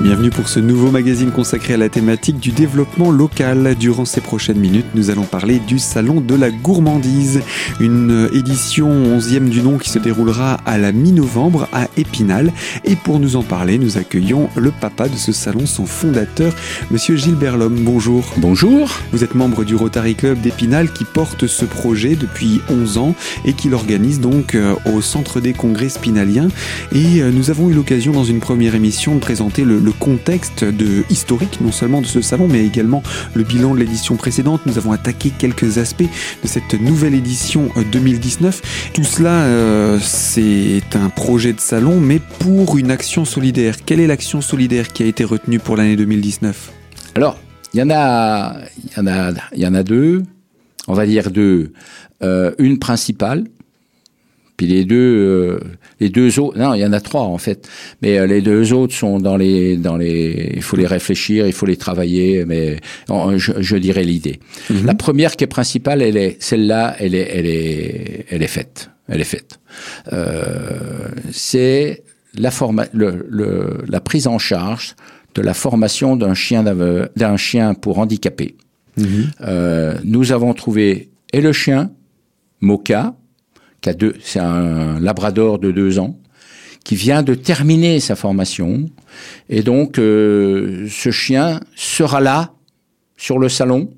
Bienvenue pour ce nouveau magazine consacré à la thématique du développement local. Durant ces prochaines minutes, nous allons parler du Salon de la gourmandise, une édition 11e du nom qui se déroulera à la mi-novembre à Épinal. Et pour nous en parler, nous accueillons le papa de ce salon, son fondateur, monsieur Gilbert Lhomme. Bonjour. Bonjour. Vous êtes membre du Rotary Club d'Épinal qui porte ce projet depuis 11 ans et qui l'organise donc euh, au Centre des Congrès Spinaliens. Et euh, nous avons eu l'occasion dans une première émission de présenter le, le contexte de, historique, non seulement de ce salon, mais également le bilan de l'édition précédente. Nous avons attaqué quelques aspects de cette nouvelle édition 2019. Euh, Tout cela, euh, c'est un projet de salon, mais pour une action solidaire. Quelle est l'action solidaire qui a été retenue pour l'année 2019 Alors, il y en a, il y en a, il y en a deux. On va dire deux. Euh, une principale, puis les deux, euh, les deux autres, non, il y en a trois en fait, mais euh, les deux autres sont dans les, dans les, il faut les réfléchir, il faut les travailler, mais je, je dirais l'idée. Mhm. La première qui est principale, elle est, celle-là, elle est, elle est, elle est faite, elle est faite. Euh, c'est la forma, le, le, la prise en charge de la formation d'un chien d'un chien pour handicapé. Mhm. Euh, nous avons trouvé et le chien, Moka, c'est un labrador de deux ans, qui vient de terminer sa formation. Et donc, euh, ce chien sera là, sur le salon,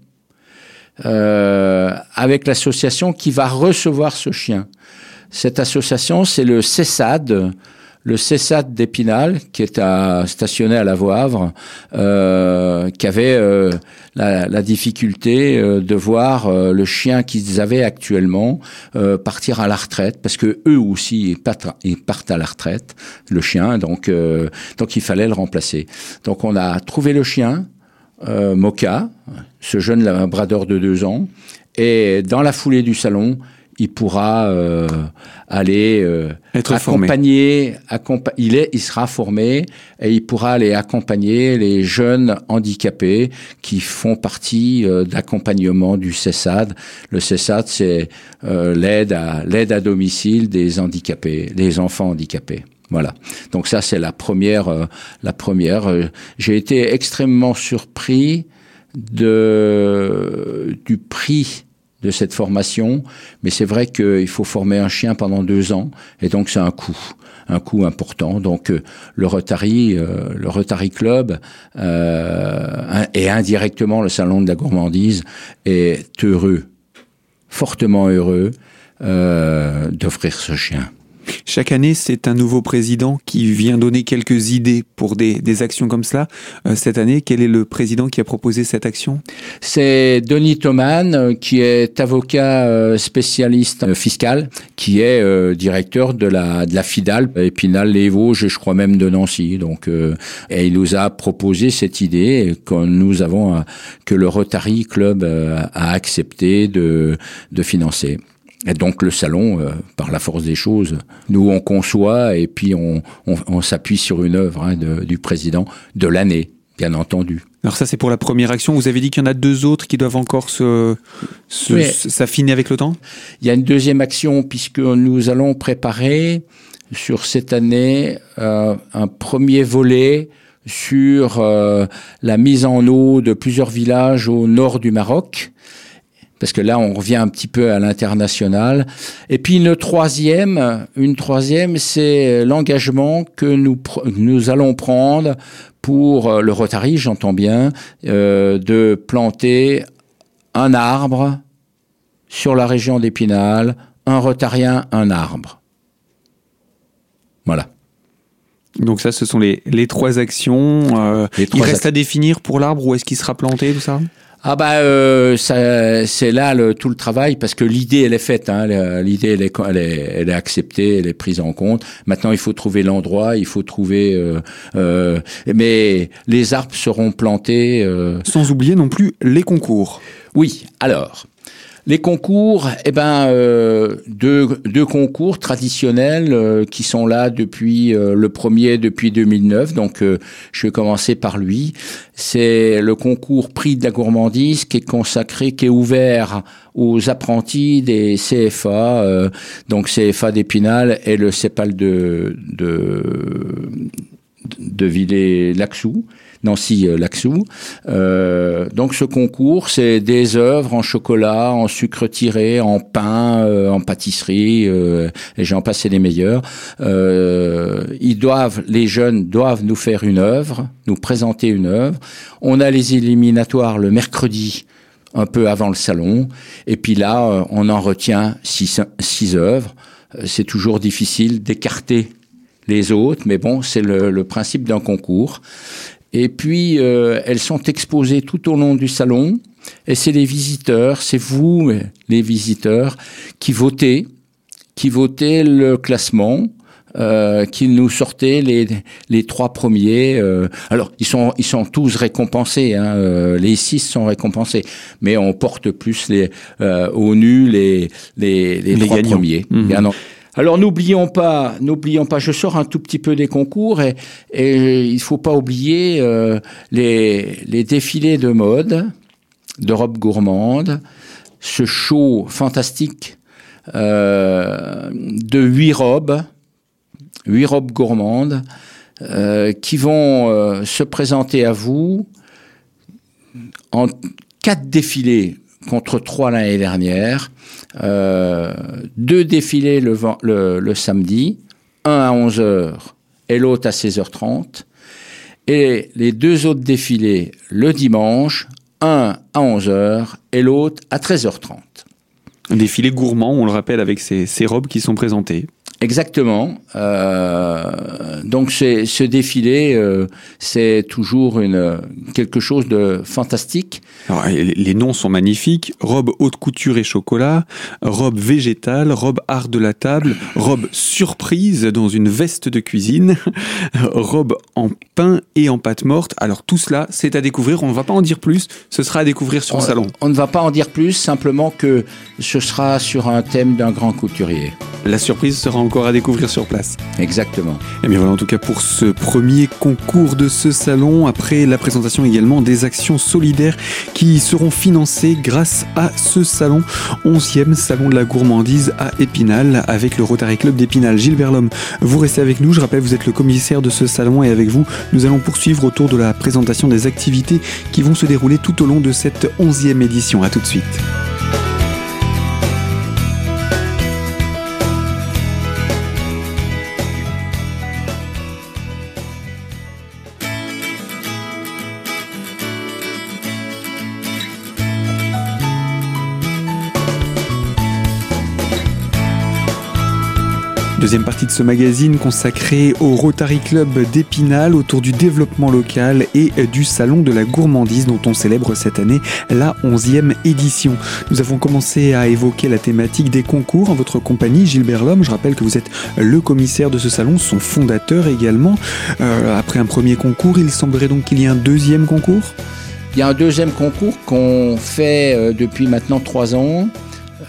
euh, avec l'association qui va recevoir ce chien. Cette association, c'est le CESAD, le CESAD d'Épinal, qui est à, stationné à la Voivre, euh, qui avait euh, la, la difficulté euh, de voir euh, le chien qu'ils avaient actuellement euh, partir à la retraite, parce que eux aussi ils partent, ils partent à la retraite, le chien, donc euh, donc il fallait le remplacer. Donc on a trouvé le chien, Moka, ce jeune labrador de deux ans, et dans la foulée du salon, il pourra euh, aller euh, Être accompagner, accompa- il est, il sera formé et il pourra aller accompagner les jeunes handicapés qui font partie euh, d'accompagnement du CESAD. Le CESAD, c'est euh, l'aide à l'aide à domicile des handicapés, des enfants handicapés. Voilà. Donc ça, c'est la première. euh, la première. J'ai été extrêmement surpris de du prix de cette formation, mais c'est vrai qu'il faut former un chien pendant deux ans, et donc c'est un coût, un coût important. Donc euh, le Rotary, euh, le Rotary Club, euh, et indirectement le Salon de la gourmandise est heureux, fortement heureux euh, d'offrir ce chien. Chaque année, c'est un nouveau président qui vient donner quelques idées pour des, des actions comme cela. Euh, cette année, quel est le président qui a proposé cette action? C'est Denis Thoman, euh, qui est avocat euh, spécialiste fiscal, qui est directeur de la, de la FIDAL, Épinal, les Vosges, je crois même de Nancy. Donc, et il nous a proposé cette idée que nous avons, que le Rotary Club a accepté de, de financer. Et donc le salon, euh, par la force des choses, nous on conçoit et puis on, on, on s'appuie sur une œuvre hein, de- du président de l'année, bien entendu. Alors ça, c'est pour la première action. Vous avez dit qu'il y en a deux autres qui doivent encore se, s'affiner avec le temps? Il y a une deuxième action puisque nous allons préparer sur cette année euh, un premier volet sur euh, la mise en eau de plusieurs villages au nord du Maroc. Parce que là, on revient un petit peu à l'international. Et puis une troisième, une troisième, c'est l'engagement que nous allons prendre pour euh, le Rotary, j'entends bien, euh, de planter un arbre sur la région d'Épinal, un rotarien, un arbre. Voilà. Donc ça, ce sont les, les trois actions. Euh, Les il reste à définir pour l'arbre où est-ce qu'il sera planté, tout ça? Ah bah euh, ça, c'est là le, tout le travail parce que l'idée elle est faite, hein, la- l'idée elle est, elle est elle est acceptée, elle est prise en compte. Maintenant il faut trouver l'endroit, il faut trouver, euh, euh, mais les arbres seront plantés. euh, Sans oublier non plus les concours. Oui, alors, les concours, eh ben, euh, deux, concours traditionnels euh, qui sont là depuis euh, le premier depuis 2009. Donc, euh, je vais commencer par lui. C'est le concours Prix de la gourmandise qui est consacré, qui est ouvert aux apprentis des CFA, donc CFA d'Épinal et le CEPAL de, de de Villers-Laxou, Nancy-Laxou. Euh, donc ce concours, c'est des œuvres en chocolat, en sucre tiré, en pain, euh, en pâtisserie, euh, et j'en passé les meilleurs. ils doivent, les jeunes doivent nous faire une œuvre, nous présenter une œuvre. On a les éliminatoires le mercredi un peu avant le salon. Et puis là, on en retient six, six œuvres. C'est toujours difficile d'écarter les autres, mais bon, c'est le, le, principe d'un concours. Et puis, euh, elles sont exposées tout au long du salon. Et c'est les visiteurs, c'est vous, les visiteurs, qui votez, qui votez le classement. Euh, qui nous sortaient les, les trois premiers. Euh, alors ils sont ils sont tous récompensés, hein, euh, les six sont récompensés, mais on porte plus les euh, au nu les les, les, trois premiers. Mmh. Alors n'oublions pas, n'oublions pas, je sors un tout petit peu des concours et, il faut pas oublier euh, les, défilés de mode, de robes gourmandes, ce show fantastique euh, de huit robes, huit robes gourmandes euh, qui vont se présenter à vous en quatre défilés contre trois l'année dernière. Euh, deux défilés le, le, le, samedi, un à 11h et l'autre à 16h30. Et les deux autres défilés le dimanche, un à 11h et l'autre à 13h30. Un défilé gourmand, on le rappelle, avec ces robes qui sont présentées. Exactement. Euh, donc ce défilé, euh, c'est toujours une quelque chose de fantastique. Alors, les noms sont magnifiques robe haute couture et chocolat, robe végétale, robe art de la table, robe surprise dans une veste de cuisine, robe en pain et en pâte morte. Alors tout cela, c'est à découvrir. On ne va pas en dire plus. Ce sera à découvrir sur on, le salon. On ne va pas en dire plus, simplement que ce sera sur un thème d'un grand couturier. La surprise sera encore à découvrir sur place. Exactement. Et bien voilà en tout cas pour ce premier concours de ce salon, après la présentation également des actions solidaires qui seront financées grâce à ce salon, 11e salon de la gourmandise à Épinal avec le Rotary Club d'Épinal. Gilbert Lhomme, vous restez avec nous, je rappelle vous êtes le commissaire de ce salon et avec vous nous allons poursuivre autour de la présentation des activités qui vont se dérouler tout au long de cette 11e édition. A tout de suite. Deuxième partie de ce magazine consacré au Rotary Club d'Épinal autour du développement local et du Salon de la gourmandise dont on célèbre cette année la 11e édition. Nous avons commencé à évoquer la thématique des concours en votre compagnie, Gilbert Lhomme. Je rappelle que vous êtes le commissaire de ce salon, son fondateur également. Euh, après un premier concours, il semblerait donc qu'il y ait un deuxième concours? Il y a un deuxième concours qu'on fait euh, depuis maintenant trois ans.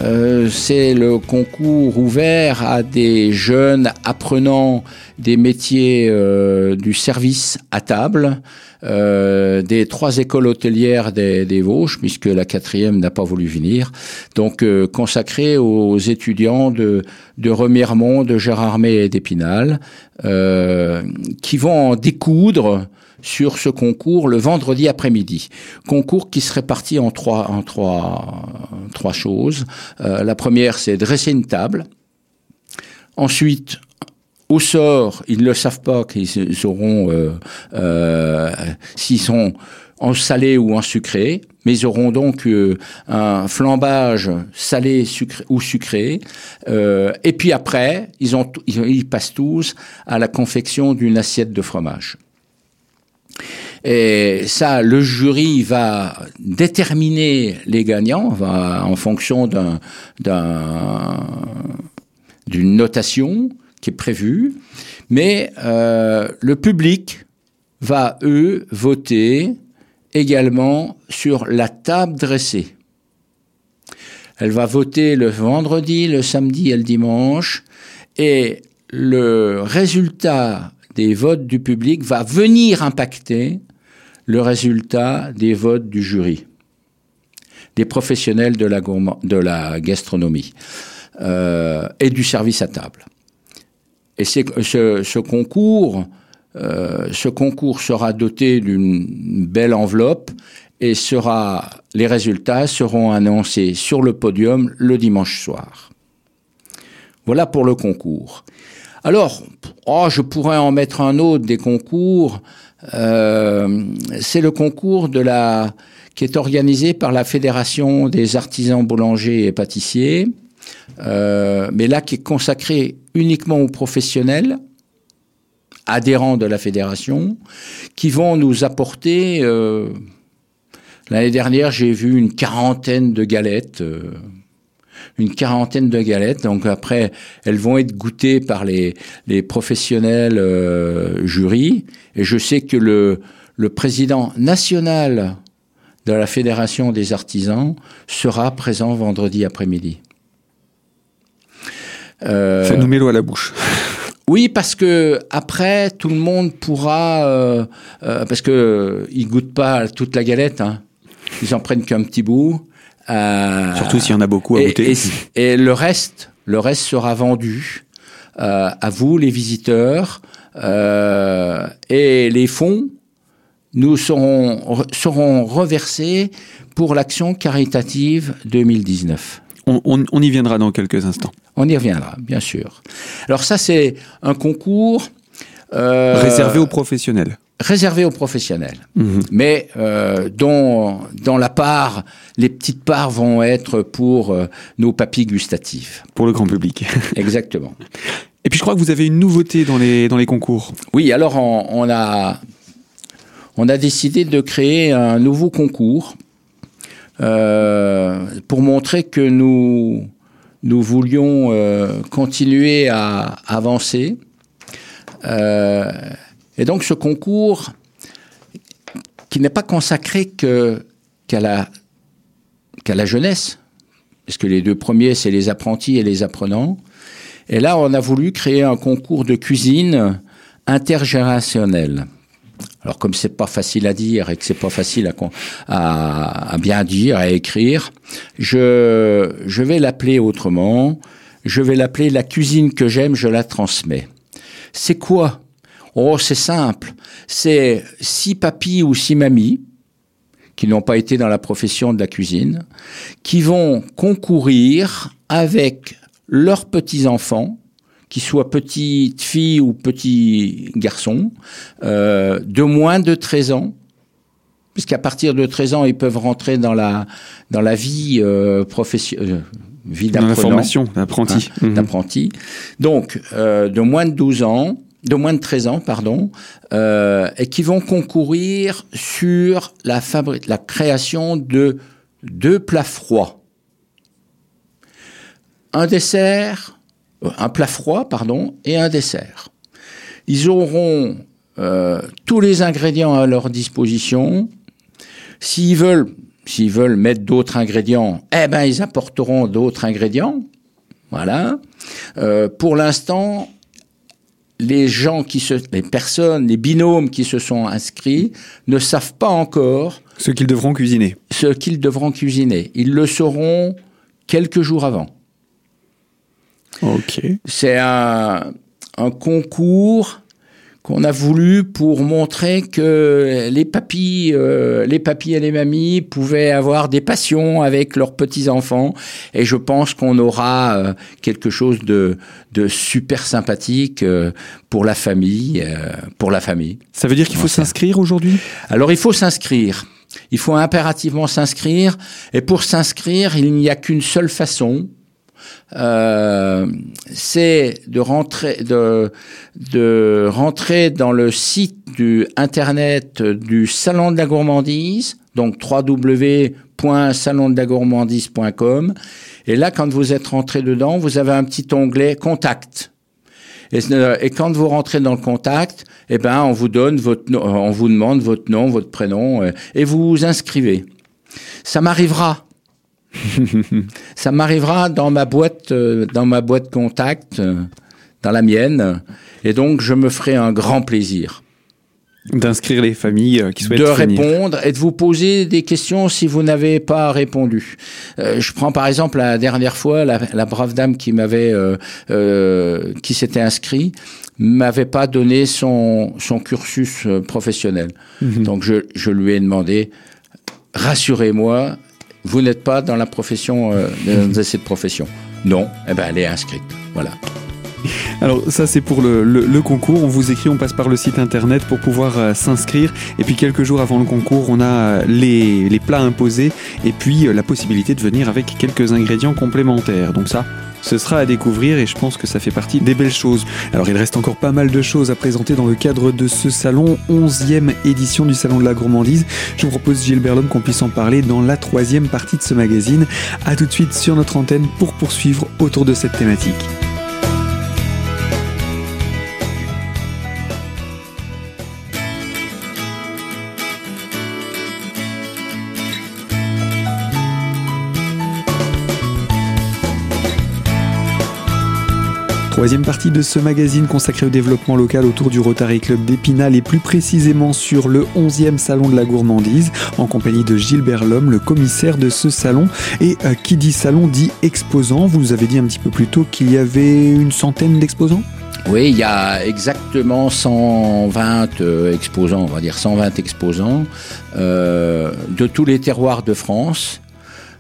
Euh, c'est le concours ouvert à des jeunes apprenants des métiers euh, du service à table, euh, des trois écoles hôtelières des, des, Vosges, puisque la quatrième n'a pas voulu venir, donc euh, consacré aux étudiants de, de Remiremont, de Gérardmer et d'Épinal, euh, qui vont en découdre sur ce concours le vendredi après-midi. Concours qui se répartit en trois, en trois, trois choses. Euh, la première, c'est dresser une table. Ensuite, au sort, ils ne le savent pas qu'ils auront, euh, euh, s'ils sont en salé ou en sucré, mais ils auront donc euh, un flambage salé sucré, ou sucré. Euh, et puis après, ils, ont, ils passent tous à la confection d'une assiette de fromage. Et ça, le jury va déterminer les gagnants en fonction d'un, d'une notation qui est prévue, mais euh, le public va, eux, voter également sur la table dressée. Elle va voter le vendredi, le samedi et le dimanche, et le résultat des votes du public va venir impacter le résultat des votes du jury, des professionnels de la, gastronomie euh, et du service à table. Et ce, concours ce concours sera doté d'une belle enveloppe et sera, les résultats seront annoncés sur le podium le dimanche soir. Voilà pour le concours. Alors, oh, je pourrais en mettre un autre des concours. Euh, c'est le concours de la qui est organisé par la Fédération des artisans boulangers et pâtissiers, euh, mais là qui est consacré uniquement aux professionnels adhérents de la fédération, qui vont nous apporter euh, L'année dernière, j'ai vu une quarantaine de galettes. Une quarantaine de galettes. Donc après, elles vont être goûtées par les, les professionnels euh, jurys. Et je sais que le, le président national de la Fédération des artisans sera présent vendredi après-midi. Euh, Ça nous met l'eau à la bouche. Oui, parce que après, tout le monde pourra, euh, euh, parce que ils goûtent pas toute la galette. Hein. Ils en prennent qu'un petit bout. Euh, Surtout s'il y en a beaucoup à goûter. Et, le reste, le reste sera vendu euh, à vous, les visiteurs, euh, et les fonds nous seront, seront reversés pour l'action caritative 2019. On, on, on, y viendra dans quelques instants. On y reviendra, bien sûr. Alors ça, c'est un concours réservé aux professionnels réservé aux professionnels, mhm. mais euh, dont dans la part, les petites parts vont être pour euh, nos papilles gustatives. Pour le grand public. Exactement. Et puis je crois que vous avez une nouveauté dans les, dans les concours. Oui, alors on, on a, on a décidé de créer un nouveau concours euh, pour montrer que nous, nous voulions continuer à avancer. Euh, et donc ce concours, qui n'est pas consacré qu'à la, qu'à la jeunesse, parce que les deux premiers, c'est les apprentis et les apprenants. Et là, on a voulu créer un concours de cuisine intergénérationnel. Alors comme c'est pas facile à dire et que c'est pas facile à, à, à, bien dire, à écrire, je, je vais l'appeler autrement. Je vais l'appeler la cuisine que j'aime, je la transmets. C'est quoi Oh, c'est simple. C'est six papis ou six mamies qui n'ont pas été dans la profession de la cuisine, qui vont concourir avec leurs petits-enfants, qu'ils soient petites filles ou petits garçons, euh, de moins de 13 ans, puisqu'à partir de 13 ans, ils peuvent rentrer dans la, dans la vie euh, professionnelle. Euh, vie Dans la formation d'apprenti. Hein, mhm. D'apprenti. Donc, euh, de moins de 12 ans, de moins de 13 ans, pardon, euh, et qui vont concourir sur la, création de deux plats froids. Un dessert, euh, un plat froid, pardon, et un dessert. Ils auront euh, tous les ingrédients à leur disposition. S'ils veulent, s'ils veulent mettre d'autres ingrédients, eh ben ils apporteront d'autres ingrédients. Voilà. Pour l'instant, les gens qui se, les personnes, les binômes qui se sont inscrits ne savent pas encore ce qu'ils devront cuisiner. Ce qu'ils devront cuisiner. Ils le sauront quelques jours avant. Ok. C'est un, un concours qu'on a voulu pour montrer que les papis, euh, les papis et les mamies pouvaient avoir des passions avec leurs petits enfants. Et je pense qu'on aura euh, quelque chose de, de super sympathique euh, pour la famille, pour la famille. Ça veut dire qu'il faut s'inscrire aujourd'hui? Alors il faut s'inscrire. Il faut impérativement s'inscrire. Et pour s'inscrire, il n'y a qu'une seule façon, euh, c'est de rentrer, de, de rentrer dans le site du internet du Salon de la Gourmandise, donc www.salondelagourmandise.com. Et là, quand vous êtes rentré dedans, vous avez un petit onglet Contact. Et, euh, quand vous rentrez dans le contact, eh ben, on vous donne votre, on vous demande votre nom, votre prénom, euh, et vous vous inscrivez. Ça m'arrivera ça m'arrivera dans ma boîte, euh, dans ma boîte contact, euh, dans la mienne, et donc je me ferai un grand plaisir. D'inscrire les familles qui souhaitent de venir. répondre et de vous poser des questions si vous n'avez pas répondu. Euh, je prends par exemple la dernière fois la, la brave dame qui m'avait euh, euh, qui s'était inscrit m'avait pas donné son son cursus euh, professionnel. Mhm. Donc je, je lui ai demandé rassurez-moi, vous n'êtes pas dans la profession euh, dans cette profession. Non, eh ben elle est inscrite. Voilà. Alors ça c'est pour le, concours, on vous écrit, on passe par le site internet pour pouvoir euh, s'inscrire et puis quelques jours avant le concours on a euh, les, plats imposés et puis la possibilité de venir avec quelques ingrédients complémentaires. Donc ça ce sera à découvrir et je pense que ça fait partie des belles choses. Alors il reste encore pas mal de choses à présenter dans le cadre de ce salon, 11e édition du Salon de la Gourmandise. Je vous propose Gilbert Lhomme qu'on puisse en parler dans la troisième partie de ce magazine. A tout de suite sur notre antenne pour poursuivre autour de cette thématique. Troisième partie de ce magazine consacré au développement local autour du Rotary Club d'Épinal et plus précisément sur le 11e salon de la gourmandise en compagnie de Gilbert Lhomme, le commissaire de ce salon. Et euh, qui dit salon dit exposant. Vous nous avez dit un petit peu plus tôt qu'il y avait une centaine d'exposants? Oui, il y a exactement 120 euh, exposants, on va dire 120 exposants, euh, de tous les terroirs de France,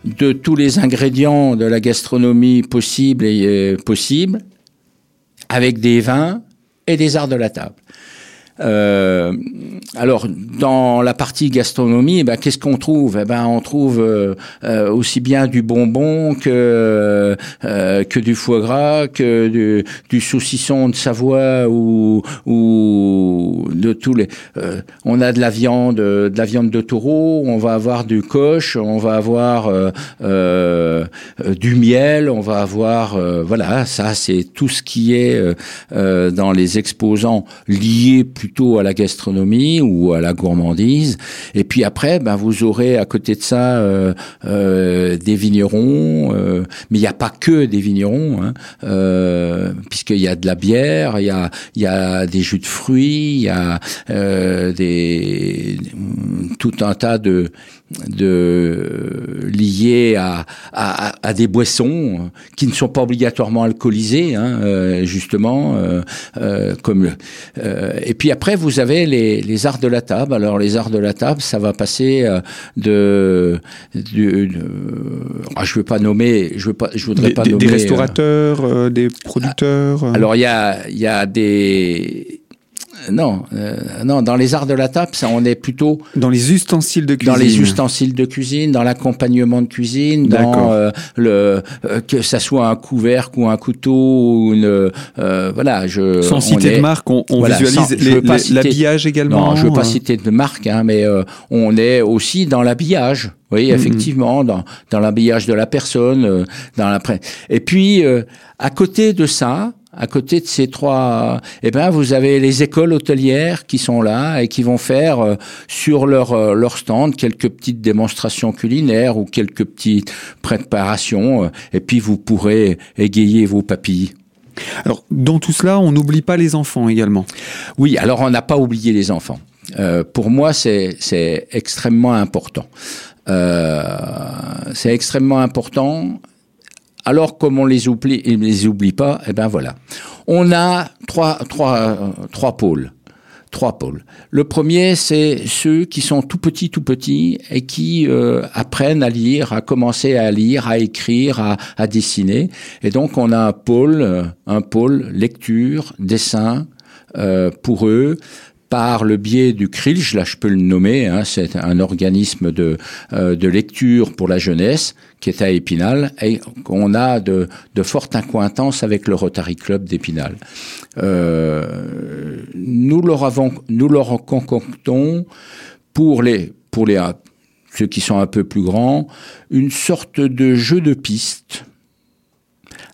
de tous les ingrédients de la gastronomie possible et possible, avec des vins et des arts de la table. Euh, alors, dans la partie gastronomie, eh ben, qu'est-ce qu'on trouve? Eh ben, On trouve euh, euh, aussi bien du bonbon que, euh, que du foie gras, que du, du saucisson de Savoie ou, ou de tous les. euh, on a de la viande, de la viande de taureau, on va avoir du coche, on va avoir du miel, on va avoir voilà, ça c'est tout ce qui est dans les exposants liés plutôt à la gastronomie ou à la gourmandise. Et puis après, ben vous aurez à côté de ça euh, euh, des vignerons, euh, mais il n'y a pas que des vignerons, hein, euh, puisqu'il y a de la bière, il y a y a des jus de fruits, il y a euh, des tout un tas de de liés à, à, à des boissons qui ne sont pas obligatoirement alcoolisées, hein, euh, justement, euh, euh, comme euh, et puis après vous avez les, les arts de la table. Alors les arts de la table, ça va passer euh, de, de, de- ah, je veux pas nommer, je veux pas, je voudrais des, pas des- nommer. des euh, restaurateurs, euh, des producteurs euh. alors il y a, il y a des non, euh, non, dans les arts de la table, ça, on est plutôt Dans les ustensiles de cuisine. dans les ustensiles de cuisine, dans l'accompagnement de cuisine, dans euh, le euh, que ça soit un couvercle ou un couteau ou une euh, voilà, je Sans on citer est- de marque, on, on Voilà, visualise l'habillage également. Non, je veux pas euh. citer de marque, hein, mais euh, on est aussi dans l'habillage. Oui, Mhm. effectivement, dans, dans l'habillage de la personne, euh, dans la Et puis, euh, à côté de ça, à côté de ces trois, eh ben, vous avez les écoles hôtelières qui sont là et qui vont faire euh, sur leur euh, leur stand quelques petites démonstrations culinaires ou quelques petites préparations. euh, et puis, vous pourrez égayer vos papilles. Alors, dans tout cela, on n'oublie pas les enfants également. Oui, alors on n'a pas oublié les enfants. Euh, pour moi, c'est c'est extrêmement important. Euh, c'est extrêmement important. Alors, comme on les oublie, les oublie pas, eh ben voilà. On a euh, trois pôles. Trois pôles. Le premier, c'est ceux qui sont tout petits, tout petits, et qui euh, apprennent à lire, à commencer à lire, à écrire, à, dessiner. Et donc, on a un pôle, euh, un pôle lecture, dessin pour eux par le biais du CRILJ, là je peux le nommer, hein, c'est un organisme de, euh, de lecture pour la jeunesse qui est à Épinal et qu'on a de, de fortes accointances avec le Rotary Club d'Épinal. Euh, nous leur avons, concoctons pour les, pour ceux qui sont un peu plus grands, une sorte de jeu de piste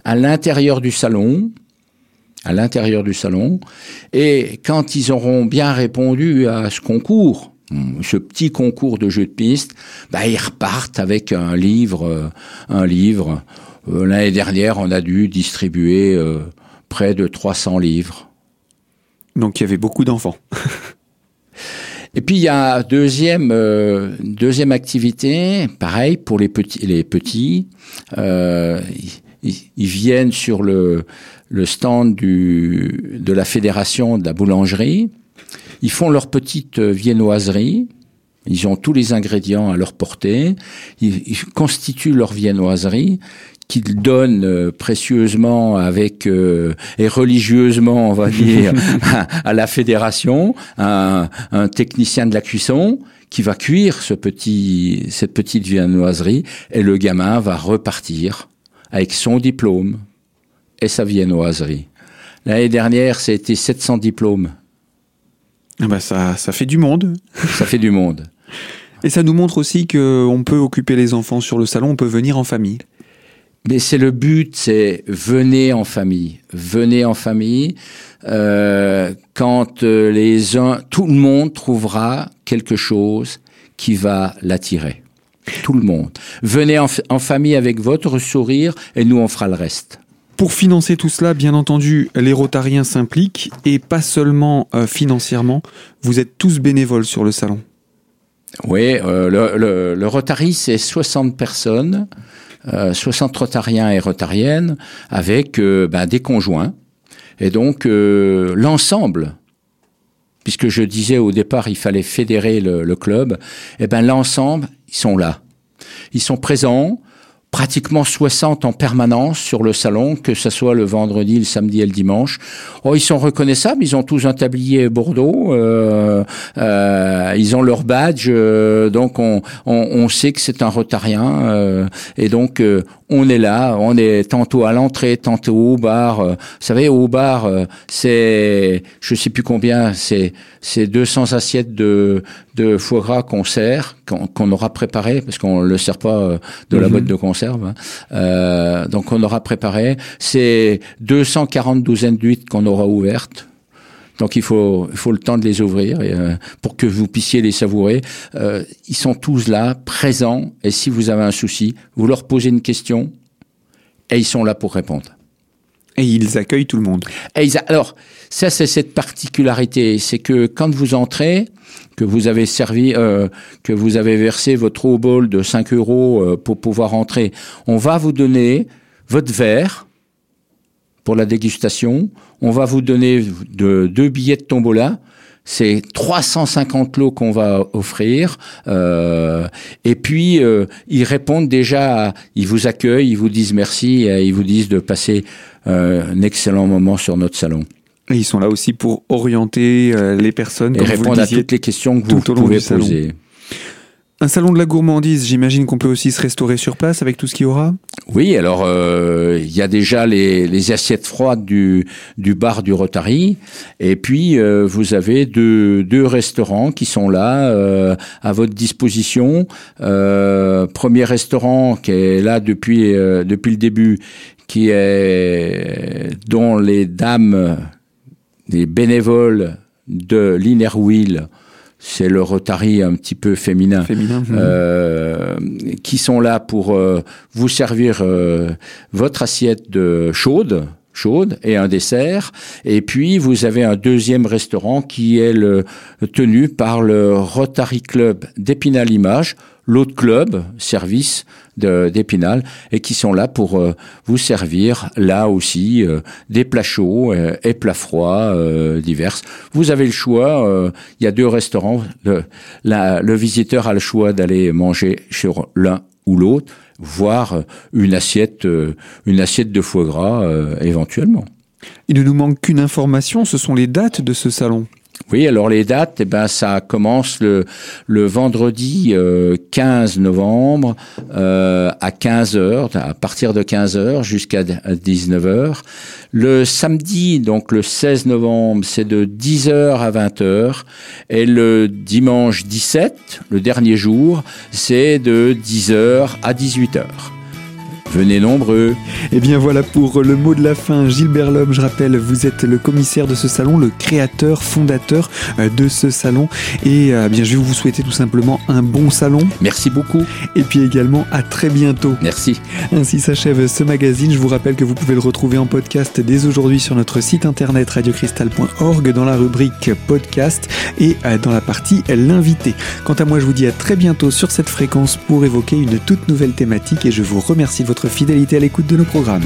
à l'intérieur du salon, à l'intérieur du salon, et quand ils auront bien répondu à ce concours, ce petit concours de jeu de piste, bah, ils repartent avec un livre, euh, un livre. Euh, L'année dernière, on a dû distribuer euh, près de 300 livres. Donc, il y avait beaucoup d'enfants. Et puis il y a deuxième euh, deuxième activité, pareil pour les petits les petits, euh, ils, ils, viennent sur le le stand du de la fédération de la boulangerie, ils font leur petite viennoiserie. Ils ont tous les ingrédients à leur portée. Ils, ils constituent leur viennoiserie qu'ils donnent euh, précieusement avec euh, et religieusement, on va dire, à, la fédération, un, un, technicien de la cuisson qui va cuire ce petit, cette petite viennoiserie et le gamin va repartir avec son diplôme et sa viennoiserie. L'année dernière, c'était 700 diplômes. Ah bah ça, ça fait du monde. Ça fait du monde. Et ça nous montre aussi qu'on peut occuper les enfants sur le salon, on peut venir en famille. Mais c'est le but, c'est venez en famille, venez en famille. Euh, quand euh, les uns, tout le monde trouvera quelque chose qui va l'attirer. Tout le monde. Venez en, en, famille avec votre sourire et nous on fera le reste. Pour financer tout cela, bien entendu, les Rotariens s'impliquent et pas seulement euh, financièrement. Vous êtes tous bénévoles sur le salon. Oui, euh, le, le, Rotary, c'est 60 personnes. 60 euh, rotariens et rotariennes avec ben, des conjoints. Et donc l'ensemble, puisque je disais au départ il fallait fédérer le, club, et ben l'ensemble ils sont là, ils sont présents, pratiquement 60 en permanence sur le salon, que ce soit le vendredi, le samedi et le dimanche. Oh, ils sont reconnaissables, ils ont tous un tablier Bordeaux, euh, euh, ils ont leur badge, euh, donc on, on, on, sait que c'est un rotarien, euh, et donc euh, on est là, on est tantôt à l'entrée, tantôt au bar. vous savez, au bar, c'est, je sais plus combien, c'est c'est 200 assiettes de, de foie gras qu'on sert, qu'on aura préparé, parce qu'on le sert pas de la mm -hmm. boîte de conserve. Hein. Euh, donc on aura préparé. C'est 240 douzaines d'huîtres qu'on aura ouvertes. Donc il faut, il faut le temps de les ouvrir et, euh, pour que vous puissiez les savourer. Euh, ils sont tous là, présents, et si vous avez un souci, vous leur posez une question et ils sont là pour répondre. Et ils accueillent tout le monde. Et ils a... Alors, ça c'est cette particularité, c'est que quand vous entrez, que vous avez servi, euh, que vous avez versé votre eau bol de 5 euros euh, pour pouvoir entrer, on va vous donner votre verre pour la dégustation, on va vous donner de, deux billets de tombola, c'est 350 lots qu'on va offrir. Euh, et puis, euh, ils répondent déjà, à, ils vous accueillent, ils vous disent merci, et ils vous disent de passer euh, un excellent moment sur notre salon. Et ils sont là aussi pour orienter les personnes. Et répondre à toutes les questions que vous pouvez poser. Un salon de la gourmandise, j'imagine qu'on peut aussi se restaurer sur place avec tout ce qu'il y aura? Oui, alors euh, il y a déjà les, assiettes froides du, bar du Rotary, et puis euh, vous avez deux, restaurants qui sont là euh, à votre disposition. Euh, premier restaurant qui est là depuis, depuis le début, qui est dont les dames, les bénévoles de l'Innerwheel, c'est le Rotary un petit peu féminin, féminin euh, qui sont là pour euh, vous servir euh, votre assiette de chaude chaude et un dessert. Et puis, vous avez un deuxième restaurant qui est le, tenu par le Rotary Club d'Épinal-Image, l'autre club, service d'Épinal, et qui sont là pour euh, vous servir, là aussi, euh, des plats chauds euh, et plats froids divers. Vous avez le choix, il y a deux restaurants, le, le visiteur a le choix d'aller manger sur l'un ou l'autre, voire une assiette, une assiette de foie gras éventuellement. Il ne nous manque qu'une information, ce sont les dates de ce salon. Oui, alors les dates, eh ben, ça commence le, le vendredi euh, 15 novembre euh, à 15 heures, à partir de 15 heures jusqu'à 19 heures. Le samedi, donc le 16 novembre, c'est de 10 heures à 20 heures. Et le dimanche 17, le dernier jour, c'est de 10 heures à 18 heures. Venez nombreux. Et eh bien voilà pour le mot de la fin. Gilbert Lhomme, je rappelle, vous êtes le commissaire de ce salon, le créateur, fondateur euh, de ce salon. Et euh, bien, je vais vous souhaiter tout simplement un bon salon. Merci beaucoup. Et puis également à très bientôt. Merci. Ainsi s'achève ce magazine. Je vous rappelle que vous pouvez le retrouver en podcast dès aujourd'hui sur notre site internet radiocristal.org dans la rubrique podcast et euh, dans la partie l'invité. Quant à moi, je vous dis à très bientôt sur cette fréquence pour évoquer une toute nouvelle thématique et je vous remercie de votre fidélité à l'écoute de nos programmes.